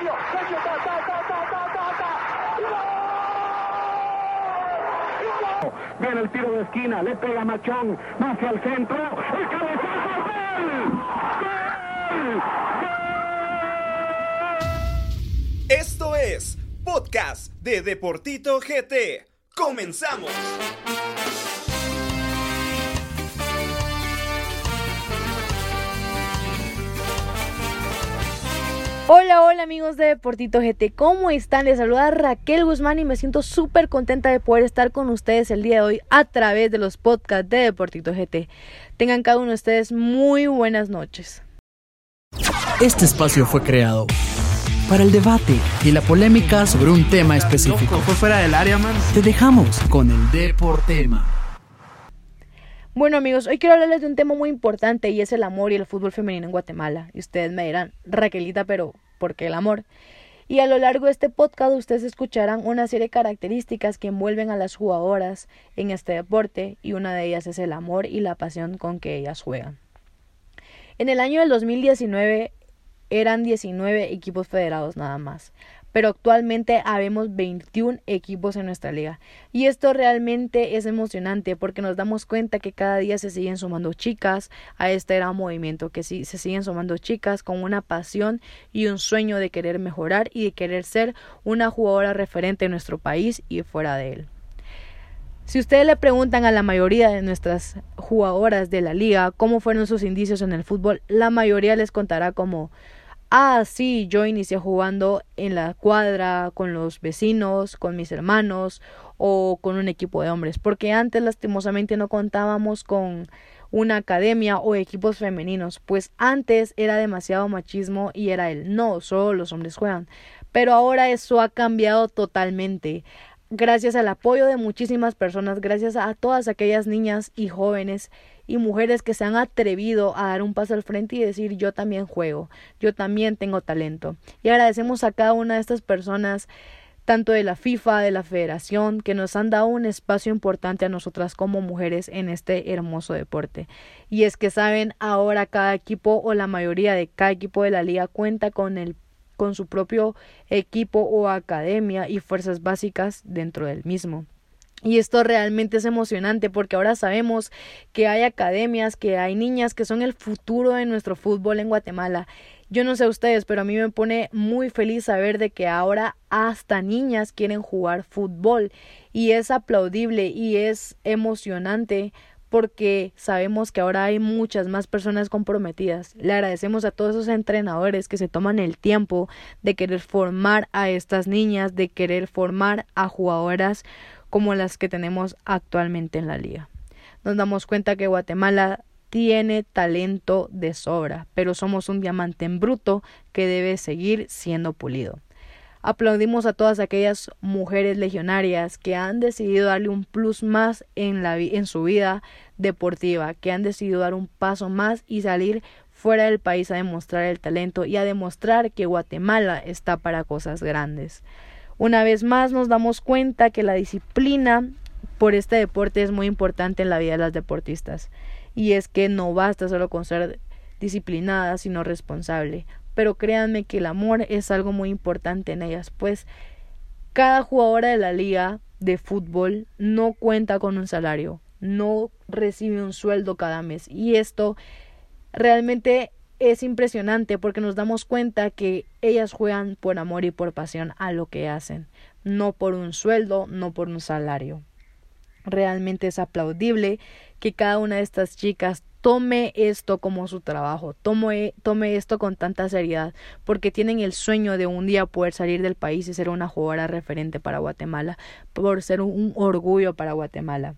Sergio. Viene el tiro de esquina, le pega Machón, hacia el centro, el cabezazo, ¡gol! ¡Gol! Esto es Podcast de Deportito GT. ¡Comenzamos! Hola, hola amigos de Deportito GT, ¿cómo están? Les saluda Raquel Guzmán y me siento súper contenta de poder estar con ustedes el día de hoy a través de los podcasts de Deportito GT. Tengan cada uno de ustedes muy buenas noches. Este espacio fue creado para el debate y la polémica sobre un tema específico. Fue fuera del área, man. Te dejamos con el Deportema. Bueno amigos, hoy quiero hablarles de un tema muy importante y es el amor y el fútbol femenino en Guatemala. Y ustedes me dirán, Raquelita, pero ¿por qué el amor? Y a lo largo de este podcast ustedes escucharán una serie de características que envuelven a las jugadoras en este deporte y una de ellas es el amor y la pasión con que ellas juegan. En el año del 2019 eran 19 equipos federados nada más pero actualmente habemos 21 equipos en nuestra liga. Y esto realmente es emocionante porque nos damos cuenta que cada día se siguen sumando chicas a este gran movimiento, que sí, se siguen sumando chicas con una pasión y un sueño de querer mejorar y de querer ser una jugadora referente en nuestro país y fuera de él. Si ustedes le preguntan a la mayoría de nuestras jugadoras de la liga cómo fueron sus indicios en el fútbol, la mayoría les contará como ah, sí, yo inicié jugando en la cuadra, con los vecinos, con mis hermanos o con un equipo de hombres, porque antes lastimosamente no contábamos con una academia o equipos femeninos, pues antes era demasiado machismo y era el no, solo los hombres juegan. Pero ahora eso ha cambiado totalmente gracias al apoyo de muchísimas personas, gracias a todas aquellas niñas y jóvenes y mujeres que se han atrevido a dar un paso al frente y decir yo también juego, yo también tengo talento. Y agradecemos a cada una de estas personas tanto de la FIFA, de la Federación, que nos han dado un espacio importante a nosotras como mujeres en este hermoso deporte. Y es que saben, ahora cada equipo o la mayoría de cada equipo de la liga cuenta con el con su propio equipo o academia y fuerzas básicas dentro del mismo. Y esto realmente es emocionante porque ahora sabemos que hay academias, que hay niñas que son el futuro de nuestro fútbol en Guatemala. Yo no sé ustedes, pero a mí me pone muy feliz saber de que ahora hasta niñas quieren jugar fútbol y es aplaudible y es emocionante porque sabemos que ahora hay muchas más personas comprometidas. Le agradecemos a todos esos entrenadores que se toman el tiempo de querer formar a estas niñas, de querer formar a jugadoras como las que tenemos actualmente en la liga. Nos damos cuenta que Guatemala tiene talento de sobra, pero somos un diamante en bruto que debe seguir siendo pulido. Aplaudimos a todas aquellas mujeres legionarias que han decidido darle un plus más en, la, en su vida deportiva, que han decidido dar un paso más y salir fuera del país a demostrar el talento y a demostrar que Guatemala está para cosas grandes. Una vez más nos damos cuenta que la disciplina por este deporte es muy importante en la vida de las deportistas. Y es que no basta solo con ser disciplinada, sino responsable pero créanme que el amor es algo muy importante en ellas, pues cada jugadora de la liga de fútbol no cuenta con un salario, no recibe un sueldo cada mes y esto realmente es impresionante porque nos damos cuenta que ellas juegan por amor y por pasión a lo que hacen, no por un sueldo, no por un salario. Realmente es aplaudible que cada una de estas chicas tome esto como su trabajo, tome, tome esto con tanta seriedad, porque tienen el sueño de un día poder salir del país y ser una jugadora referente para Guatemala, por ser un orgullo para Guatemala.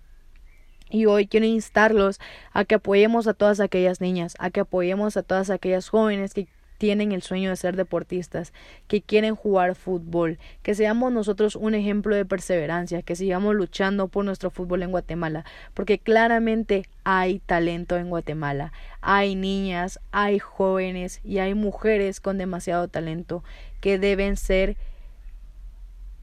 Y hoy quiero instarlos a que apoyemos a todas aquellas niñas, a que apoyemos a todas aquellas jóvenes que tienen el sueño de ser deportistas, que quieren jugar fútbol, que seamos nosotros un ejemplo de perseverancia, que sigamos luchando por nuestro fútbol en Guatemala, porque claramente hay talento en Guatemala, hay niñas, hay jóvenes y hay mujeres con demasiado talento que deben ser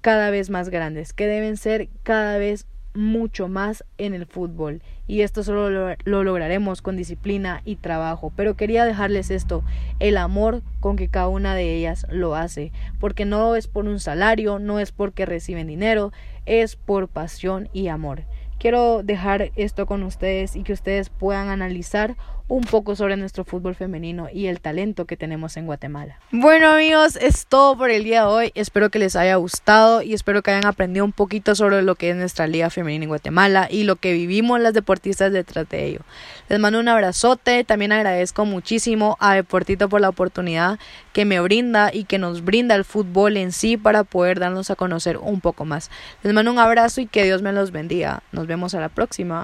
cada vez más grandes, que deben ser cada vez mucho más en el fútbol y esto solo lo, lo, lograremos con disciplina y trabajo. Pero quería dejarles esto, el amor con que cada una de ellas lo hace, porque no es por un salario, no es porque reciben dinero, es por pasión y amor. Quiero dejar esto con ustedes y que ustedes puedan analizar un poco sobre nuestro fútbol femenino y el talento que tenemos en Guatemala. Bueno amigos, es todo por el día de hoy. Espero que les haya gustado y espero que hayan aprendido un poquito sobre lo que es nuestra liga femenina en Guatemala y lo que vivimos las deportistas detrás de ello. Les mando un abrazote, también agradezco muchísimo a Deportito por la oportunidad que me brinda y que nos brinda el fútbol en sí para poder darnos a conocer un poco más. Les mando un abrazo y que Dios me los bendiga. Nos vemos a la próxima.